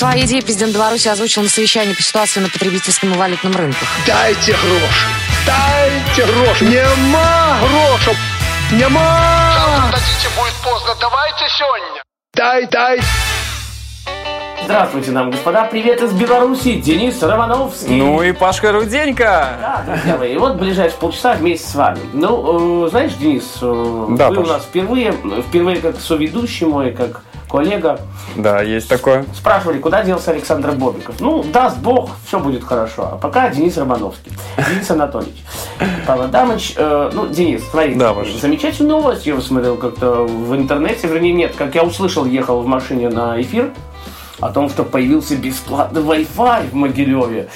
Свои идеи президент Беларуси озвучил на совещании по ситуации на потребительском и валютном рынках. Дайте гроши! Дайте гроши! Нема грошей! Нема! Завтра дадите, будет поздно. Давайте сегодня. Дай, дай! Здравствуйте, нам, господа, привет из Беларуси, Денис Романовский. Ну и Пашка Руденька. Да, друзья мои, и вот ближайшие полчаса вместе с вами. Ну, э, знаешь, Денис, э, Да, вы у Паш. нас впервые, впервые как соведущий мой, как коллега, Да, есть такое. спрашивали, куда делся Александр Бобиков. Ну, даст Бог, все будет хорошо. А пока Денис Романовский, Денис Анатольевич. Павел Адамович, э, ну, Денис, смотри, Да, замечательную новость я смотрел как-то в интернете, вернее, нет, как я услышал, ехал в машине на эфир, о том, что появился бесплатный Wi-Fi в Могилеве.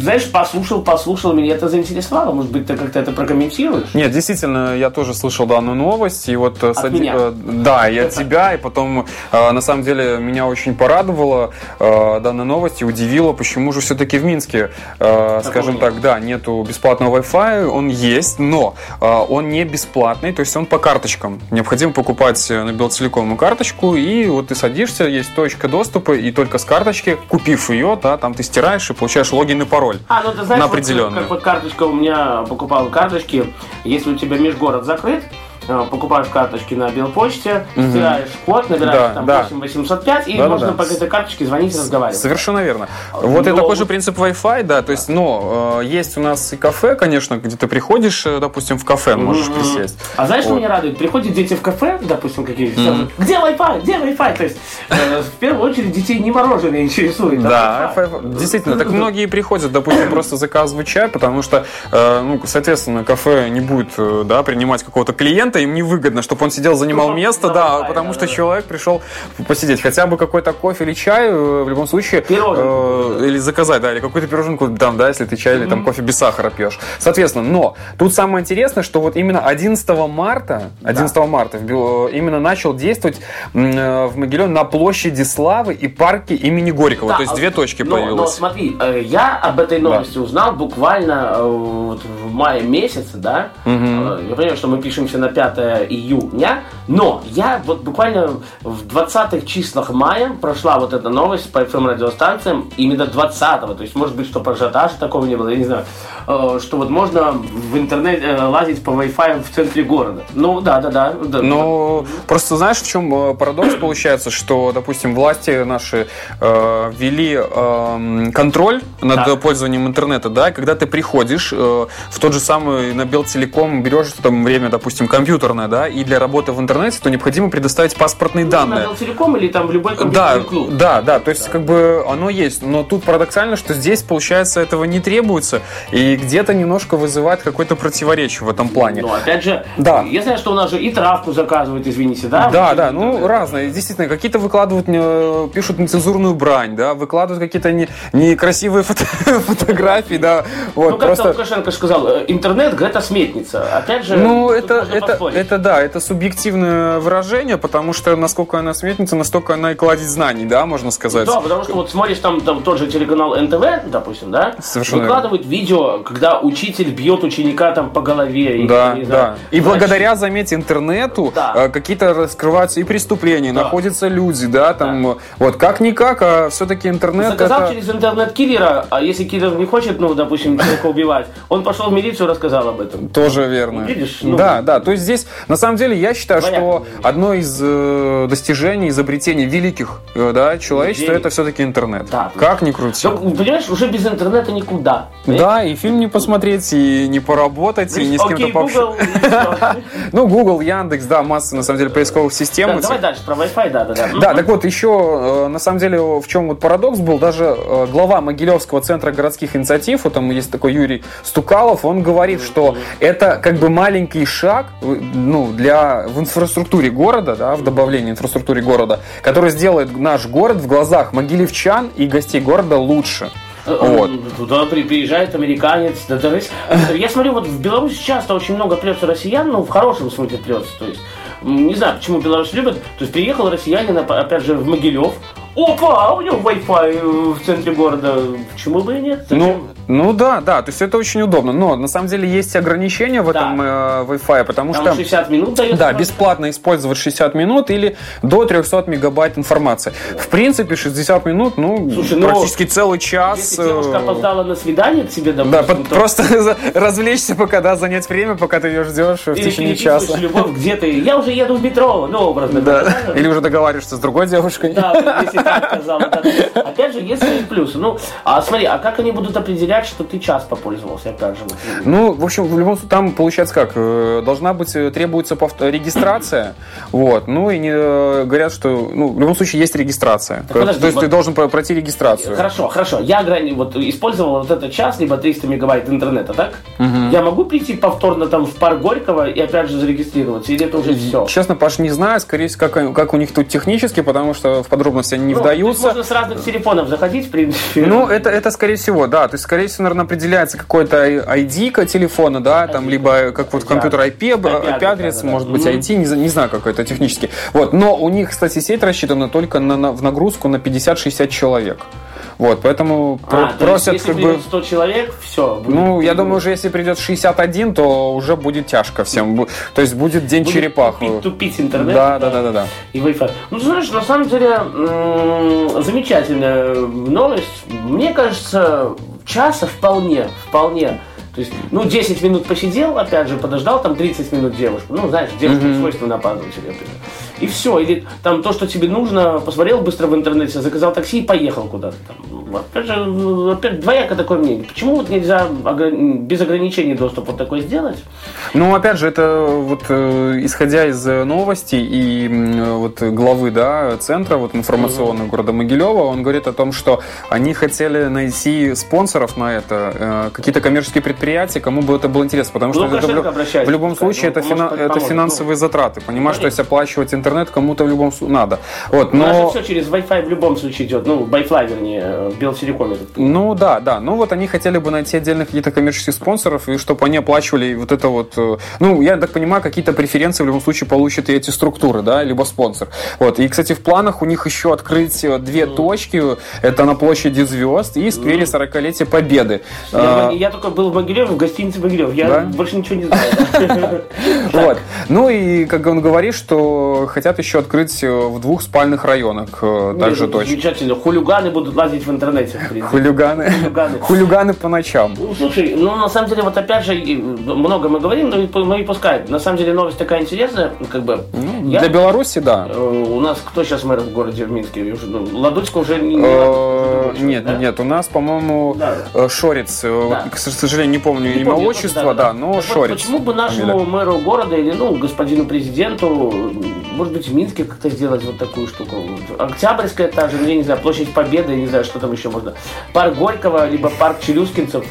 Знаешь, послушал, послушал, меня это заинтересовало. Может быть, ты как-то это прокомментируешь? Нет, действительно, я тоже слышал данную новость, и вот э, с оди- меня? э, да, и от тебя, и потом, э, на самом деле, меня очень порадовала данная новость и удивила, почему же все-таки в Минске, скажем нет? так, да, нету бесплатного Wi-Fi, он есть, но он не бесплатный, то есть он по карточкам. Необходимо покупать на Белтелекому карточку, и вот ты садишься, есть точка доступа, и только с карточки, купив ее, да, там ты стираешь и получаешь логин и пароль. А, ну ты знаешь, На вот, определенную. как вот карточка у меня покупал карточки, если у тебя межгород закрыт, покупаешь карточки на Белпочте, стираешь код, набираешь Да, там да. 8805, и Да-да-да. можно по этой карточке звонить и разговаривать. Совершенно верно. Вот и Но- такой же принцип Wi-Fi, да, то есть, но э, есть у нас и кафе, конечно, где ты приходишь, э, допустим, в кафе можешь Мгм. присесть. А знаешь, что Вот. меня радует? Приходят дети в кафе, допустим, какие-то, сразу, где Wi-Fi, где Wi-Fi? То есть, э, в первую очередь, детей не мороженое интересует. а Да. Wi-Fi. действительно, так многие приходят, допустим, просто заказывать чай, потому что, э, ну, соответственно, кафе не будет, э, да, принимать какого-то клиента, им невыгодно, чтобы он сидел, занимал Ну, место, да, да, да, потому да, что да. человек пришел посидеть, хотя бы какой-то кофе или чай, э, в любом случае, Пироженку. э, или заказать, да, или какую-то пироженку, там, да, если ты чай или там кофе без сахара пьешь. Соответственно, но тут самое интересное, что вот именно 11 марта, 11 марта в Бел- именно начал действовать э, в Могилеве на площади Славы и парке имени Горького. Да, То есть а- две точки но, появилось. Но смотри, э, я об этой новости узнал буквально э, вот в мае месяце, да. Э, Я понимаю, что мы пишемся на 5 июня, но я вот буквально в 20-х числах мая прошла вот эта новость по FM радиостанциям именно 20-го. То есть, может быть, что ажиотажа такого не было, я не знаю. Э, Что вот можно в интернет э, лазить по Wi-Fi в центре города. Ну, да, да, да. да. Но просто знаешь, в чем э, парадокс получается, что, допустим, власти наши э, ввели эм, контроль над Так. пользованием интернета, да, и когда ты приходишь э, в тот же самый на Белтелеком, берешь там время, допустим, компьютерное, да, и для работы в интернете, то необходимо предоставить паспортные На данные. Белтелеком или там в любой Да, компьютерный клуб. да, да, то есть как бы оно есть, но тут парадоксально, что здесь, получается, этого не требуется, и где-то немножко вызывает какое-то противоречие в этом плане. Ну, опять же, Да. я знаю, что у нас же и травку заказывают, извините, да? Да, Вот да, ну интернет. разные. Действительно, какие-то выкладывают, э, пишут нецензурную брань, да, выкладывают какие-то не- некрасивые фото- фотографии, да. Вот, Ну, как просто. Лукашенко сказал, интернет это сметница. Опять же, Ну, это, это, поспорить. это да, это субъективное выражение, потому что насколько она сметница, настолько она и кладет знаний, да, можно сказать. Да, потому что вот смотришь там, там тот же телеканал НТВ, допустим, да, Совершенно выкладывают видео, когда учитель бьет ученика там по голове. и, Да, не да. знаю, И значит, благодаря, заметьте, интернету Да. э, какие-то раскрываются и преступления, Да. находятся люди, да, там, э, вот как-никак, а все-таки интернет Заказал это... через интернет киллера, а если киллер не хочет, ну, допустим, человека убивать, он пошел в милицию и рассказал об этом. Тоже верно. Видишь, ну- да, да. То есть здесь, на самом деле, я считаю, Двояко что одно из э, достижений, изобретений великих э, да, человечества Людей. это все-таки интернет. Да. Как ни крути. Ну, понимаешь, уже без интернета никуда. Да, и фильм не посмотреть, и не поработать, и ни с кем-то пообщаться. Ну, Google, Яндекс, да, масса, на самом деле, поисковых систем. Да, Давай дальше, про Wi-Fi, да, да, да. Да, так вот, еще, э, на самом деле, в чем вот парадокс был, даже э, глава Могилевского центра городских инициатив, вот там есть такой Юрий Стукалов, он говорит, что это как бы маленький шаг, э, ну, для, в инфраструктуре города, да, в добавлении инфраструктуре города, который сделает наш город в глазах могилевчан и гостей города лучше. Вот. Э, Туда при- приезжает американец. да, то есть, Я смотрю, вот в Беларуси часто очень много плется россиян, ну, в хорошем смысле плется. То есть, не знаю, почему Беларусь любят. То есть, приехал россиянин, опять же, в Могилев. Опа, а у него Wi-Fi э, в центре города. Почему бы и нет? Зачем? Ну, Ну да, да, то есть это очень удобно. Но на самом деле есть ограничения в этом э, Wi-Fi, потому Там что... 60 минут дают. Да, бесплатно использовать 60 минут или до 300 мегабайт информации. В принципе, 60 минут, ну, Слушай, ну, практически целый час. Если девушка э, опоздала на свидание к тебе, Да, допустим, под- то- просто развлечься, пока да, занять время, пока ты ее ждешь в Или течение часа. любовь, где ты? Я уже еду в метро, ну, образно. Да. Или уже договариваешься с другой девушкой. Да, если да. Опять же, свои плюсы. Ну, а смотри, а как они будут определять, что ты час попользовался, опять же? вот? Ну, в общем, в любом случае, там получается как, э, должна быть, э, требуется повт- регистрация, вот, ну и не, э, говорят, что, ну, в любом случае есть регистрация, Так подожди, то есть вот- ты должен про- пройти регистрацию. Хорошо, хорошо. Я ограни- вот использовал вот этот час, либо 300 мегабайт интернета, так? Я могу прийти повторно там в парк Горького и опять же зарегистрироваться? Или это уже все? Честно, Паш, не знаю, скорее всего, как, как у них тут технически, потому что в подробности они не Ну, вдаются. можно с разных телефонов заходить, принципе. Ну, это, это скорее всего, да. То есть, скорее всего, наверное, определяется какой-то ID телефона, да, там, ID, либо как вот компьютер IP, IP-адрес, да, да, да. может быть. ID, не, не знаю, какой это технически. Вот, но у них, кстати, сеть рассчитана только на, на- в нагрузку на 50-60 человек. Вот, поэтому А, про- то есть, просят если как бы... придет 100 человек, все. Ну, я думаю, уже если придет 61, то уже будет тяжко всем. То есть будет день черепаху. Тупить, тупить интернет. Да, да, да, да, да. И Wi-Fi. Ну, знаешь, на самом деле, замечательная новость. Мне кажется, часа вполне, вполне. То есть, ну, 10 минут посидел, опять же, подождал, там 30 минут девушку. Ну, знаешь, девушка свойственно опаздывать себе. И все. Или там то, что тебе нужно, посмотрел быстро в интернете, заказал такси и поехал куда-то там. Ну, Опять же, ну, опять двояко такое мнение. Почему вот нельзя без ограничений доступ вот такой сделать? Ну, опять же, это вот э, исходя из э, новостей и м, вот главы, да, центра вот информационного города Могилева, он говорит о том, что они хотели найти спонсоров на это, э, какие-то коммерческие предприятия, кому бы это было интересно, потому что Ну, это в, в любом случае ну, это, фина- это поможет. финансовые затраты, понимаешь, то есть Конечно. оплачивать интернет кому-то в любом случае надо. Вот, У нас но... же все через Wi-Fi в любом случае идет. Ну, Wi-Fi, вернее, э, в Белтелекоме. Ну да, да. Ну вот они хотели бы найти отдельных каких-то коммерческих спонсоров, и чтобы они оплачивали вот это вот... э, Ну, я так понимаю, какие-то преференции в любом случае получат и эти структуры, да, либо спонсор. Вот. И, кстати, в планах у них еще открыть э, две точки. Это на площади звезд и сквере 40-летия Победы. Я, А, я только был в Могилеве, в гостинице Могилев. Я Да? больше ничего не знаю. Вот. Ну и, как он говорит, что хотят еще открыть э, в двух спальных районах э, также Ну, точки. Замечательно. Хулиганы будут лазить в интернете, в. Хулиганы. Хулиганы. Хулиганы по ночам. Ну, слушай, ну, на самом деле, вот опять же, и много мы говорим, но ну и пускай. На самом деле, новость такая интересная, ну, как бы... я- Для Беларуси, да. э, У нас кто сейчас мэр в городе, в Минске? Уже, ну, Ладучка уже не... Э, Нет, нет, у нас, по-моему, э, Шорец. э, К сожалению, не помню имя, отчество, да, но Шорец. Почему бы нашему мэру города или, ну, господину президенту, может быть, в Минске как-то сделать вот такую штуку? Октябрьская та же, ну, я не знаю, площадь Победы, я не знаю, что там еще можно. Парк Горького, либо парк Челюскинцев,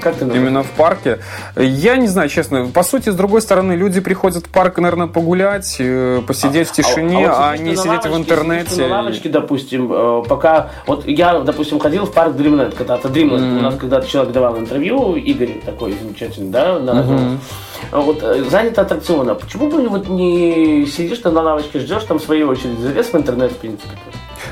как ты называешь? Именно в парке. Я не знаю, честно. По сути, с другой стороны, люди приходят в парк, наверное, погулять, э, посидеть в тишине, а, вот сидишь не сидеть в лавочке, интернете. сидишь ты на лавочке, допустим, э, пока... Вот я, допустим, ходил в парк Dreamland когда-то. Dreamland. У нас когда-то человек давал интервью, Игорь такой замечательный, да, на радио. А Вот э, занято аттракциона. Почему бы вот не сидишь ты на лавочке, ждешь там своей очереди, залез в интернет, в принципе.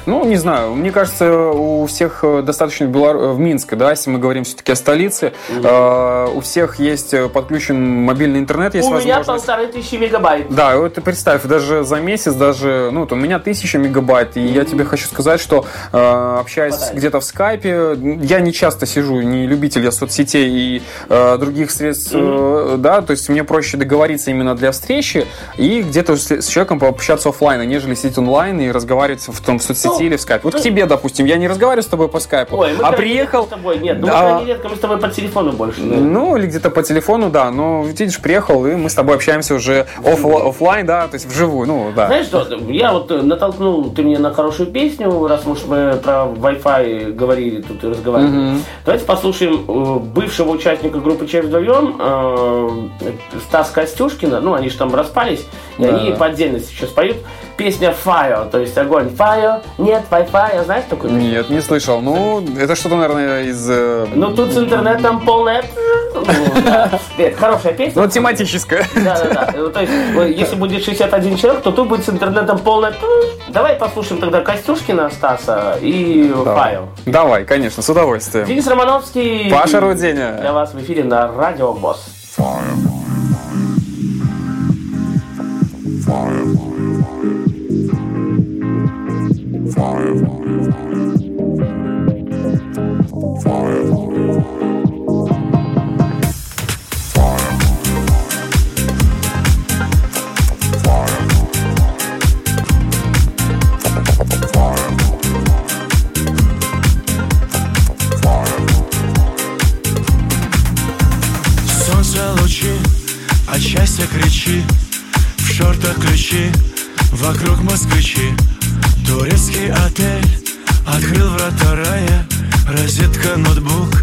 Ну, не знаю, мне кажется, у всех э, достаточно Белор- в Минске, да, если мы говорим все-таки о столице, э, у всех есть э, подключен мобильный интернет, есть У меня возможность... полторы тысячи мегабайт. Да, вот ты представь, даже за месяц, даже, ну, вот у меня тысяча мегабайт, и я тебе хочу сказать, что э, общаясь где-то в скайпе, я не часто сижу, не любитель я соцсетей и э, других средств, э, да, то есть мне проще договориться именно для встречи и где-то с, с человеком пообщаться офлайн, нежели сидеть онлайн и разговаривать в том в соцсети. Ну, или в скайпе. Вот ну, к тебе, допустим, я не разговариваю с тобой по скайпу, Ой, мы а приехал... с тобой, нет, ну мы Да. редко, мы с тобой по телефону больше. да. Ну, или где-то по телефону, да. Но видишь, приехал, и мы с тобой общаемся уже оф- офлайн, да, то есть вживую, ну, да. Знаешь что, я вот э, натолкнул ты мне на хорошую песню, раз уж мы про Wi-Fi говорили тут и разговаривали. Давайте послушаем э, бывшего участника группы «Чай вдвоем», э, Стас Костюшкина, ну они же там распались, И они по отдельности сейчас поют. Песня Fire, то есть огонь. Fire, нет Wi-Fi, знаешь такую песню? Нет, не слышал. Ну, это что-то, наверное, из... э, Ну тут с интернетом полная... Да. Нет, хорошая песня. Ну, тематическое. Да, да, да. Ну, То есть, если будет 61 человек, то тут будет с интернетом полная... Давай послушаем тогда Костюшкина Стаса и Файл. Давай, конечно, с удовольствием. Денис Романовский. Паша Руденя. Для вас в эфире на Радио Босс. five, five. Розетка, ноутбук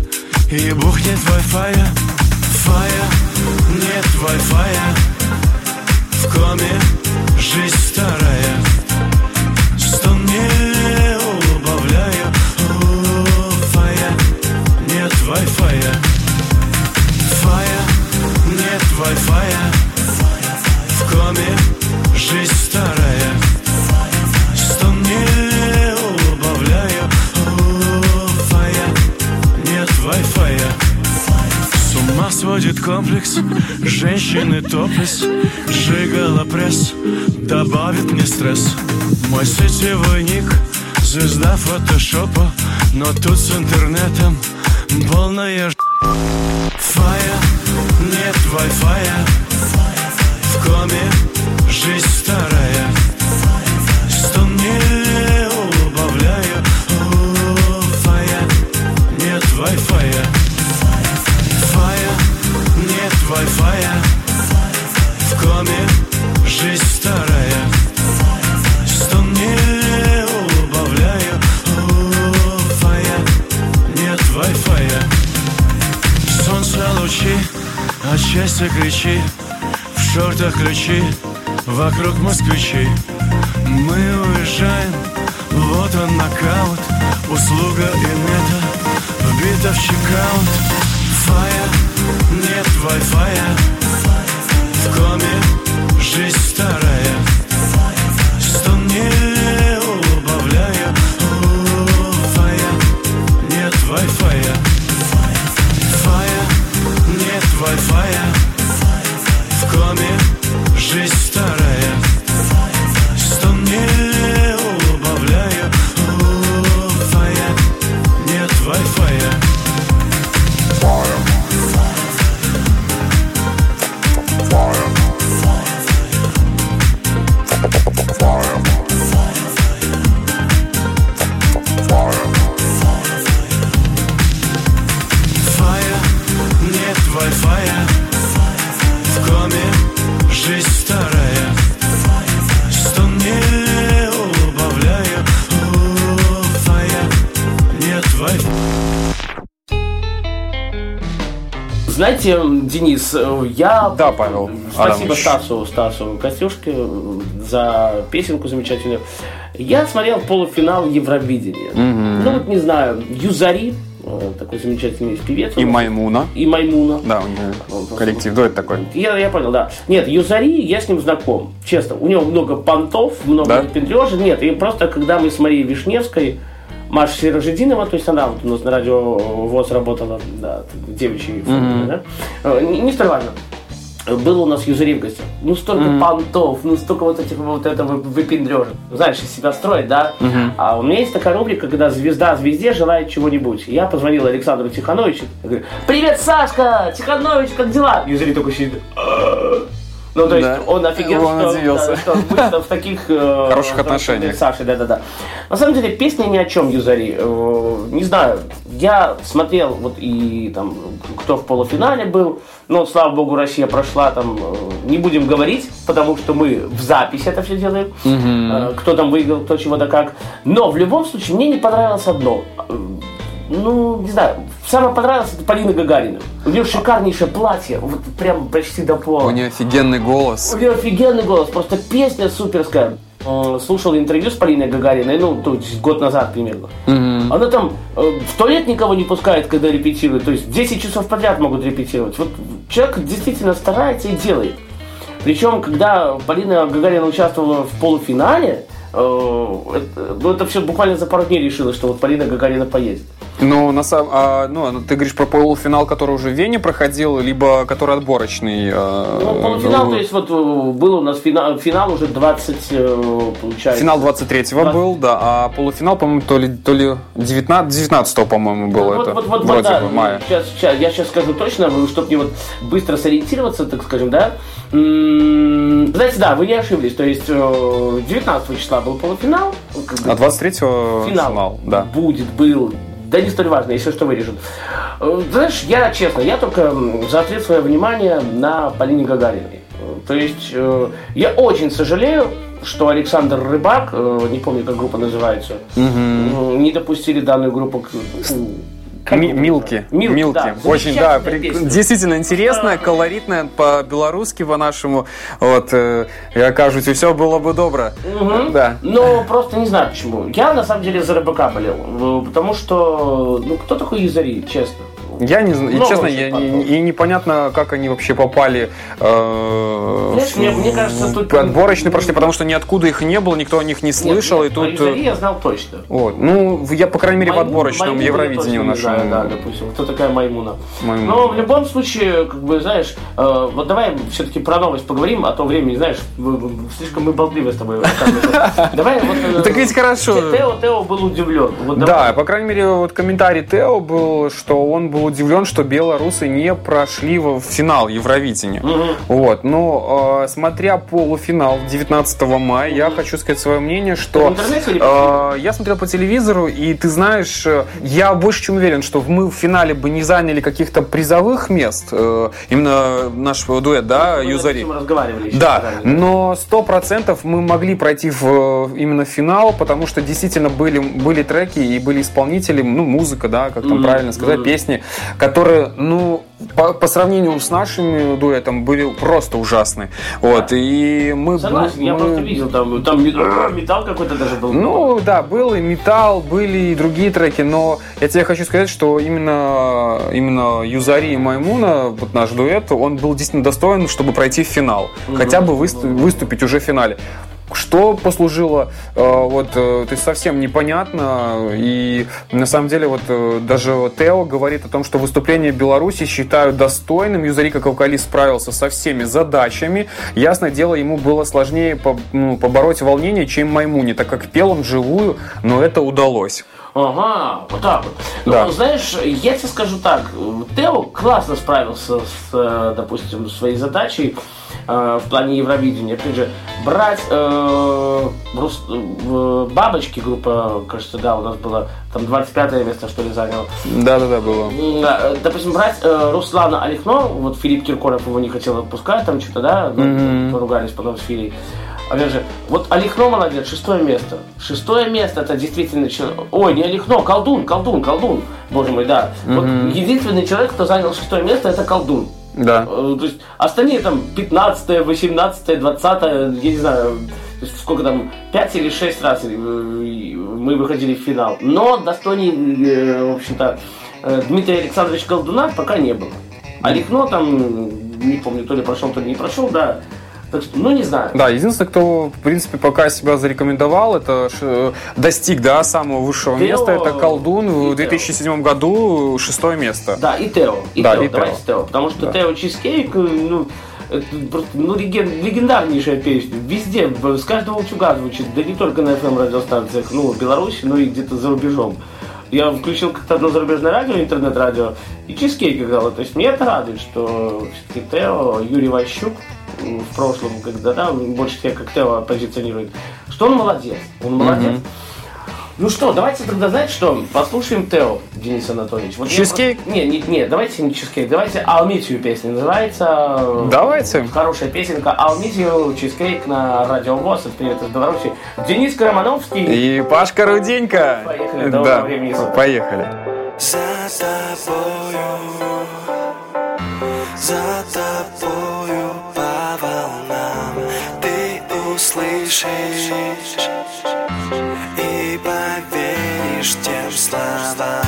и бухнет Wi-Fi Фая, нет Wi-Fi В коме жизнь старая. Стон не убавляю? О, Фая, нет Wi-Fi Фая, нет Wi-Fi В коме Сводит комплекс Женщины топлес Жигала пресс Добавит мне стресс. Мой сетевой ник Звезда фотошопа Но тут с интернетом Полная ж... Фая, нет Wi-Fi В коме вокруг москвичи Мы уезжаем, вот он нокаут Услуга инета, вбита в чекаут. Фая, нет Wi-Fi В коме жизнь старая. Стон не убавляю О, Фая, нет Wi-Fi Фая, нет Wi-Fi В коме жизнь Денис, э, я... Да, Павел Спасибо Адамович. Стасу, Стасу Костюшке э, за песенку замечательную. Я смотрел полуфинал Евровидения. Ну вот не знаю, Юзари, э, такой замечательный певец. И. Маймуна. И Маймуна. Да, у него коллектив, дуэт такой. Я, я понял, да. Нет, Юзари, я с ним знаком. Честно, у него много понтов, много Да? пендрежа. Нет, и просто когда мы с Марией Вишневской, Маша Сирожединова, то есть она вот у нас на радио ВОЗ работала, да, девичьей форме, да? Э, Не, не столь важно. Был у нас в гостях. Ну, столько понтов, ну, столько вот этих вот этого выпендрежа. Знаешь, из себя строить, да? А у меня есть такая рубрика, когда звезда звезде желает чего-нибудь. Я позвонил Александру Тихановичу. Я говорю, привет, Сашка! Тиханович, как дела? Юзари такой сидит. Ну, то есть Да. он офигел, Он что, удивился. да, что мы в таких э, Хороших отношениях. Сашей, да-да-да. На самом деле песня ни о чем, Юзари. Э, Не знаю, я смотрел вот и там, кто в полуфинале был, но, слава богу, Россия прошла там, э, не будем говорить, потому что мы в запись это все делаем, кто там выиграл, кто чего да как. Но в любом случае мне не понравилось одно. Э, ну, не знаю, самое понравилось это Полина Гагарина. У нее шикарнейшее платье, вот прям почти до пола. У нее офигенный голос. У нее офигенный голос, просто песня суперская. Э, Слушал интервью с Полиной Гагариной, ну, то есть год назад примерно. Она там э, в туалет никого не пускает, когда репетирует, то есть 10 часов подряд могут репетировать. Вот человек действительно старается и делает. Причем, когда Полина Гагарина участвовала в полуфинале, э, это, ну, это все буквально за пару дней решилось, что вот Полина Гагарина поедет. Ну, на самом, а, ну, ты говоришь про полуфинал, который уже в Вене проходил, либо который отборочный. а, Ну, полуфинал, ну, то есть вот э, был у нас финал, финал уже 20, э, получается. Финал 23-го 20. был, да, а полуфинал, по-моему, то ли, то ли 19, 19 по-моему, было Вот, это. вот, вот, вот, вроде да, бы, мая. Сейчас, сейчас, я сейчас скажу точно, чтобы мне вот быстро сориентироваться, так скажем, да. Знаете, да, вы не ошиблись. То есть э, 19 числа был полуфинал. А 23-го финал, финал, да. будет, был. Да не столь важно, если что вырежут. Э, Знаешь, я честно, я только заострил свое внимание на Полине Гагариной. То есть э, я очень сожалею, что Александр Рыбак, э, не помню, как группа называется, м, не допустили данную группу к... Милки. Милки, Милки. да. Очень, да, при- действительно интересная, колоритная, по-белорусски, по-нашему. Вот, э, я кажется, все было бы добро. Да. Но просто не знаю почему. Я на самом деле за РБК болел. э, Потому что, ну, кто такой Юзари, честно? Я не знаю, и Много честно, я, не- и непонятно, как они вообще попали э, Знаешь, в- мне- мне кажется, в тут- отборочные прошли, потому что ниоткуда их не было, никто о них не слышал, Нет, и про тут... Э, я знал точно. Вот. Ну, в- я, по крайней мере, в Маймуну- отборочном Евровидении знаю, нашем. Да, допустим. Кто такая Маймуна? Маймуна. Но в любом случае, как бы, знаешь, э, вот давай все-таки про новость поговорим, а то времени, знаешь, слишком мы болтливы с тобой. Давай вот... э, Ну, так ведь хорошо. Тео, Тео был удивлен. Да, по крайней мере, вот комментарий Тео был, что он был удивлен, что белорусы не прошли в финал Евровидения. Вот, но э, смотря полуфинал 19 мая, я хочу сказать свое мнение, что э, я смотрел по телевизору, и ты знаешь, э, я больше чем уверен, что мы в финале бы не заняли каких-то призовых мест, э, именно наш дуэт, да, Мы Юзари. разговаривали Да, но сто процентов мы могли пройти в э, именно финал, потому что действительно были, были треки и были исполнители, ну, музыка, да, как там Мгм, правильно сказать, мгм. песни, которые, ну, по, по сравнению с нашим дуэтом были просто ужасны. Вот, и мы... Согласен, я мы- просто видел там, там мет- металл какой-то даже был. ну да, был и металл, были и другие треки, но я тебе хочу сказать, что именно, именно Юзари и Маймуна, вот наш дуэт, он был действительно достоин, чтобы пройти в финал. Хотя бы высту- выступить уже в финале. Что послужило, э, вот, э, то есть совсем непонятно. И на самом деле вот э, даже Тео говорит о том, что выступление Беларуси считают достойным. Юзари как вокалист справился со всеми задачами. Ясное дело, ему было сложнее ну, побороть волнение, чем Маймуне, так как пел он вживую, но это удалось. Ага, вот так вот. Да. Ну, знаешь, я тебе скажу так, Тео классно справился с, допустим, своей задачей в плане Евровидения. Опять же, брать э, Рус- э, бабочки группа, кажется, да, у нас было там 25 место, что ли, занял. Да-да-да, было. М, да, э, Допустим, брать э, Руслана Алихно, вот Филипп Киркоров его не хотел отпускать, там что-то, да, Мгм. поругались потом с Филей. Опять же, вот Алихно молодец, шестое место. Шестое место это действительно человек. Ой, не Алихно, колдун, колдун, колдун. Боже мой, да. Вот единственный человек, кто занял шестое место, это колдун. Да. Э, То есть остальные там 15 18 20 я не знаю, то есть сколько там, 5 или 6 раз э, мы выходили в финал. Но достойней, э, в общем-то, Дмитрия Александровича Колдуна пока не было. А Лихно там, не помню, то ли прошел, то ли не прошел, да. Так что, ну не знаю. Да, единственное, кто, в принципе, пока себя зарекомендовал, это ш- достиг, да, самого высшего Тео места, это Колдун в Тео. 2007 году шестое место. Да, и Тео. И Да, Тео, и давайте Тео. Потому что Да. Тео Чизкейк, э, ну, это просто, ну, леген- легендарнейшая песня. Везде, с каждого утюга звучит, да не только на FM радиостанциях, ну, в Беларуси, но и где-то за рубежом. Я включил как-то одно зарубежное радио, интернет-радио, и Чизкейк играла. То есть мне это радует, что все-таки Тео, Юрий Ващук, в прошлом, когда, да, больше себя как Тео позиционирует, что он молодец. Он молодец. Ну что, давайте тогда, знаете что, послушаем Тео, Денис Анатольевич. Вот Чизкейк? просто- Не, не, не, давайте не чизкейк, давайте Алмитию песня называется. Давайте. Хорошая песенка Алмитию, чизкейк на Радио ВОЗ, это привет из Беларуси. Денис Карамановский. И Пашка Руденька. Поехали, да, времени суток. поехали. за тобою, за тобою услышишь и поверишь тем словам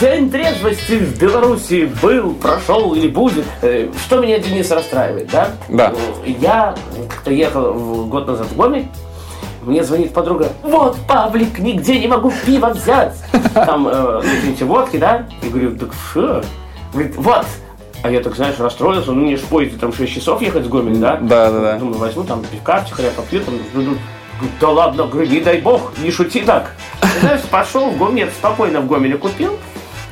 День трезвости в Беларуси был, прошел или будет. Э, Что меня, Денис, расстраивает, да? Да. Я как-то ехал год назад в Гомель, мне звонит подруга, вот, Павлик, нигде не могу пиво взять. Там, э, извините, водки, да? Я говорю, так что? Говорит, вот. А я так, знаешь, расстроился, ну, мне же в поезде там 6 часов ехать с Гомель, да? Да, да, да. Думаю, возьму там пивка, хря попью, там, да ладно, говорю, не дай бог, не шути так. Ты Знаешь, пошел в Гомель, спокойно в Гомеле купил,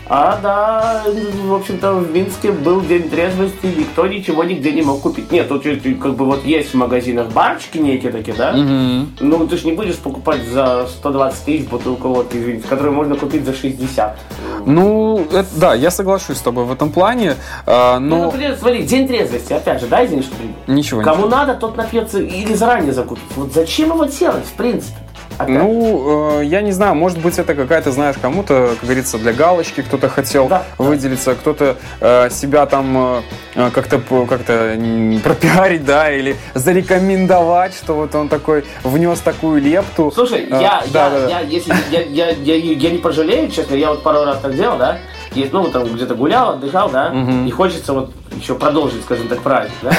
а да, в общем-то, в Минске был день трезвости, никто ничего нигде не мог купить. Нет, тут как бы вот есть в магазинах барочки некие такие, да? Ну, ты же не будешь покупать за 120 тысяч бутылку водки, извините, которую можно купить за 60. Ну, это- да, я соглашусь с тобой в этом плане, а, Ну, но например, смотри, день трезвости, опять же, да, извини, что ничего Кому надо, тот напьется или заранее закупит. Вот зачем его делать, в принципе? Опять. Ну, э, я не знаю, может быть, это какая-то, знаешь, кому-то, как говорится, для галочки кто-то хотел Да. выделиться, кто-то э, себя там э, э, как-то м, пропиарить, да, или зарекомендовать, что вот он такой внес такую лепту. Слушай, Э, я, да, я, да, да. я, если я, я, я, я не пожалею, честно, я вот пару раз так делал, да. Есть, ну, там где-то гулял, отдыхал, да, и хочется вот еще продолжить, скажем так, праздник, да.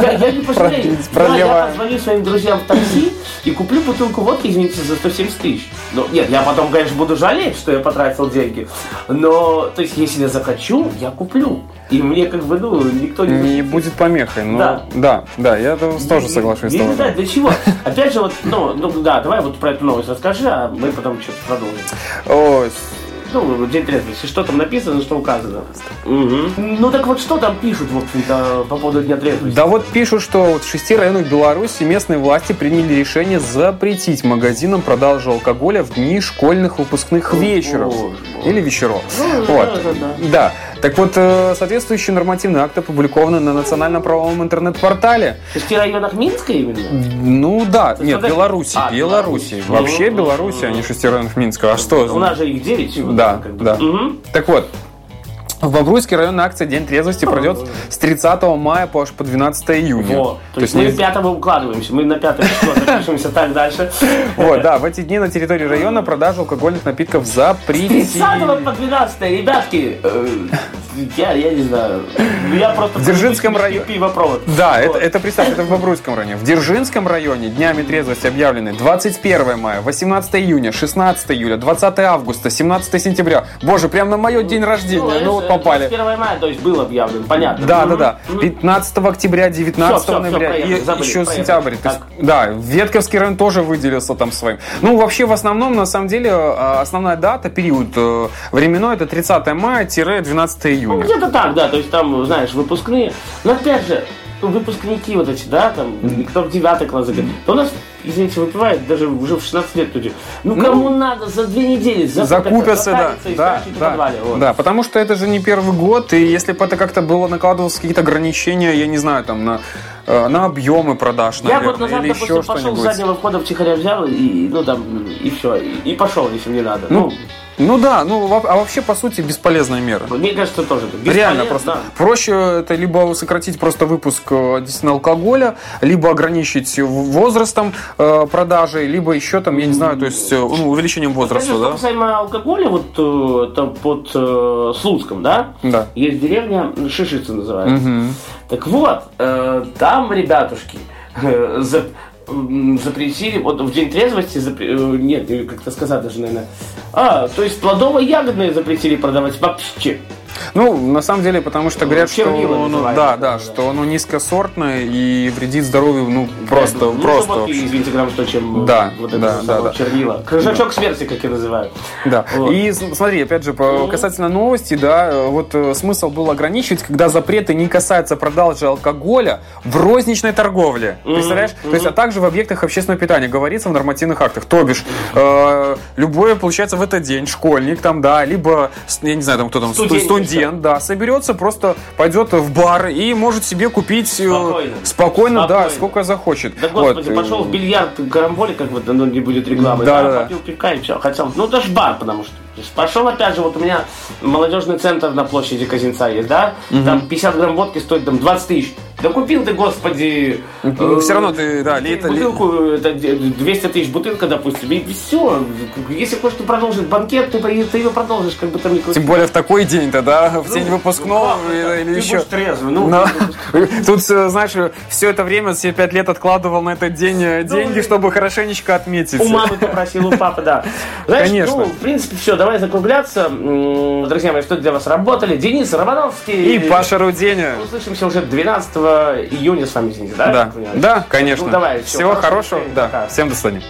Я, я не пожалею. Да, я позвоню своим друзьям в такси и куплю бутылку водки, извините, за 170 тысяч. Ну, нет, я потом, конечно, буду жалеть, что я потратил деньги. Но, то есть, если я захочу, я куплю. И мне, как бы, ну, никто не... Не будет помехой. Ну, Да. да, да, я тоже соглашусь с Я не тобой. знаю, для чего. Опять же, вот, ну, ну, да, давай вот про эту новость расскажи, а мы потом что-то продолжим. Ой, Ну, день трезвости, что там написано, что указано. Мгм. Ну, так вот, что там пишут, в общем-то, по поводу Дня трезвости? Да вот пишут, что вот в шести районах Беларуси местные власти приняли решение запретить магазинам продажу алкоголя в дни школьных выпускных вечеров. мой. Или вечеров. Ну, Вот. да, да, да. Да. Так вот, э, соответствующие нормативные акты опубликованы на национальном правовом интернет-портале. В шести районах Минска именно? Ну да, нет, это- Беларуси, А, Беларуси. Беларусь. Вообще Ну, Беларуси, а не шести районов Минска. А что? У нас же их 9. Да, да. Мгм. Так вот, в Бобруйске районная акция День трезвости пройдет с 30 мая по аж по 12 июня. Вот. То есть мы не- 5 укладываемся, мы на 5 число запишемся так дальше. Вот, да, в эти дни на территории района продажу алкогольных напитков запретили. 30 по 12, ребятки, э, я, я не знаю, я просто... В Дзержинском районе- Пивопровод. Да, это, Вот. это представь, это в Бобруйском районе. В Дзержинском районе днями трезвости объявлены 21 мая, 18 июня, 16 июля, 20 августа, 17 сентября. Боже, прям на мое день рождения. Ну вот попали. 21 мая, то есть был объявлен, понятно. Да, да, да. Мгм. 15 октября, 19 Всё, всё, ноября всё, проехали, и забыли, еще проехали. сентябрь. То есть, да, Ветковский район тоже выделился там своим. Ну, вообще, в основном, на самом деле, э, основная дата, период э, временной, это 30 мая-12 Ну, июня. где-то так, да, то есть там, знаешь, выпускные. Но опять же, выпускники вот эти, да, там, кто в 9 класс то у нас, извините, выпивает даже уже в 16 лет люди. Ну, кому надо за две недели Закупятся, да, да, в да, подвале, вот. да, потому что это же не первый год, и если бы это как-то было накладывалось какие-то ограничения, я не знаю, там на, э, на объемы продаж, Я наверное, год назад, или допустим, еще пошел с заднего входа втихаря взял, и, ну, там, и все, и, и пошел, если мне надо. Ну, Ну, ну да, ну а вообще по сути бесполезная мера. мне кажется, тоже. так. Реально просто да. проще это либо сократить просто выпуск э, действительно алкоголя, либо ограничить возрастом э, продажи, либо еще там, я не знаю, то есть э, ну, увеличением возраста, Что да? касаемо алкоголя, вот э, там под э, Слуцком, да? Да. Есть деревня Шишица называется. Мгм. Так вот, э, там, ребятушки, за- запретили, вот в день трезвости, запре- э, нет, э, как-то сказать даже, наверное, а, то есть плодово-ягодные запретили продавать вообще. Ну, на самом деле, потому что говорят, что называется, да, да, да, да. что оно низкосортное и вредит здоровью, ну, просто, ну, просто. водки, вообще. извините, грамм 100, чем э, Да, вот это да, да, да. чернила. Крыжачок смерти, как я называю. Да. Вот. И смотри, опять же, по- касательно новости, да, э, вот э, смысл был ограничивать, когда запреты не касаются продажи алкоголя в розничной торговле. Представляешь? То есть, а также в объектах общественного питания говорится в нормативных актах. То бишь, э, любое, получается, в этот день школьник там, да, либо, я не знаю, там кто там, сту- Студент, студент, да, соберется, просто пойдет в бар и может себе купить э, Спокойно. спокойно, да, Спокойно. сколько захочет. Да господи, Вот, э, пошел в бильярд карамболи, как вот, ну не будет рекламы, Да, да, да. попил пивка и все. Хотел, ну ж бар, потому что. Пошел опять же, вот у меня молодежный центр на площади Казинца есть, да? Там 50 грамм водки стоит там 20 тысяч. Да купил ты, господи. Ну, э, всё равно ты, да, лето- Бутылку, это 200 тысяч бутылка, допустим, и все. Если хочешь ты продолжить банкет, ты, ты ее продолжишь, как бы там. Тем более в такой день-то, да, в день Ну, выпускного ну, или? Ты еще. будешь трезвый, ну. Но тут, э, знаешь, все это время, все пять лет откладывал на этот день э, деньги, чтобы хорошенечко отметить. У мамы попросил, у папы, да. Знаешь, Конечно. ну, в принципе, все, давай закругляться. Друзья мои, что для вас работали? Денис Романовский. И Паша Руденя. Услышимся уже 12 июня с вами, извините, да? Да, да, конечно. Ну, давай, всё, Всего хорошего Да, пока. всем до свидания.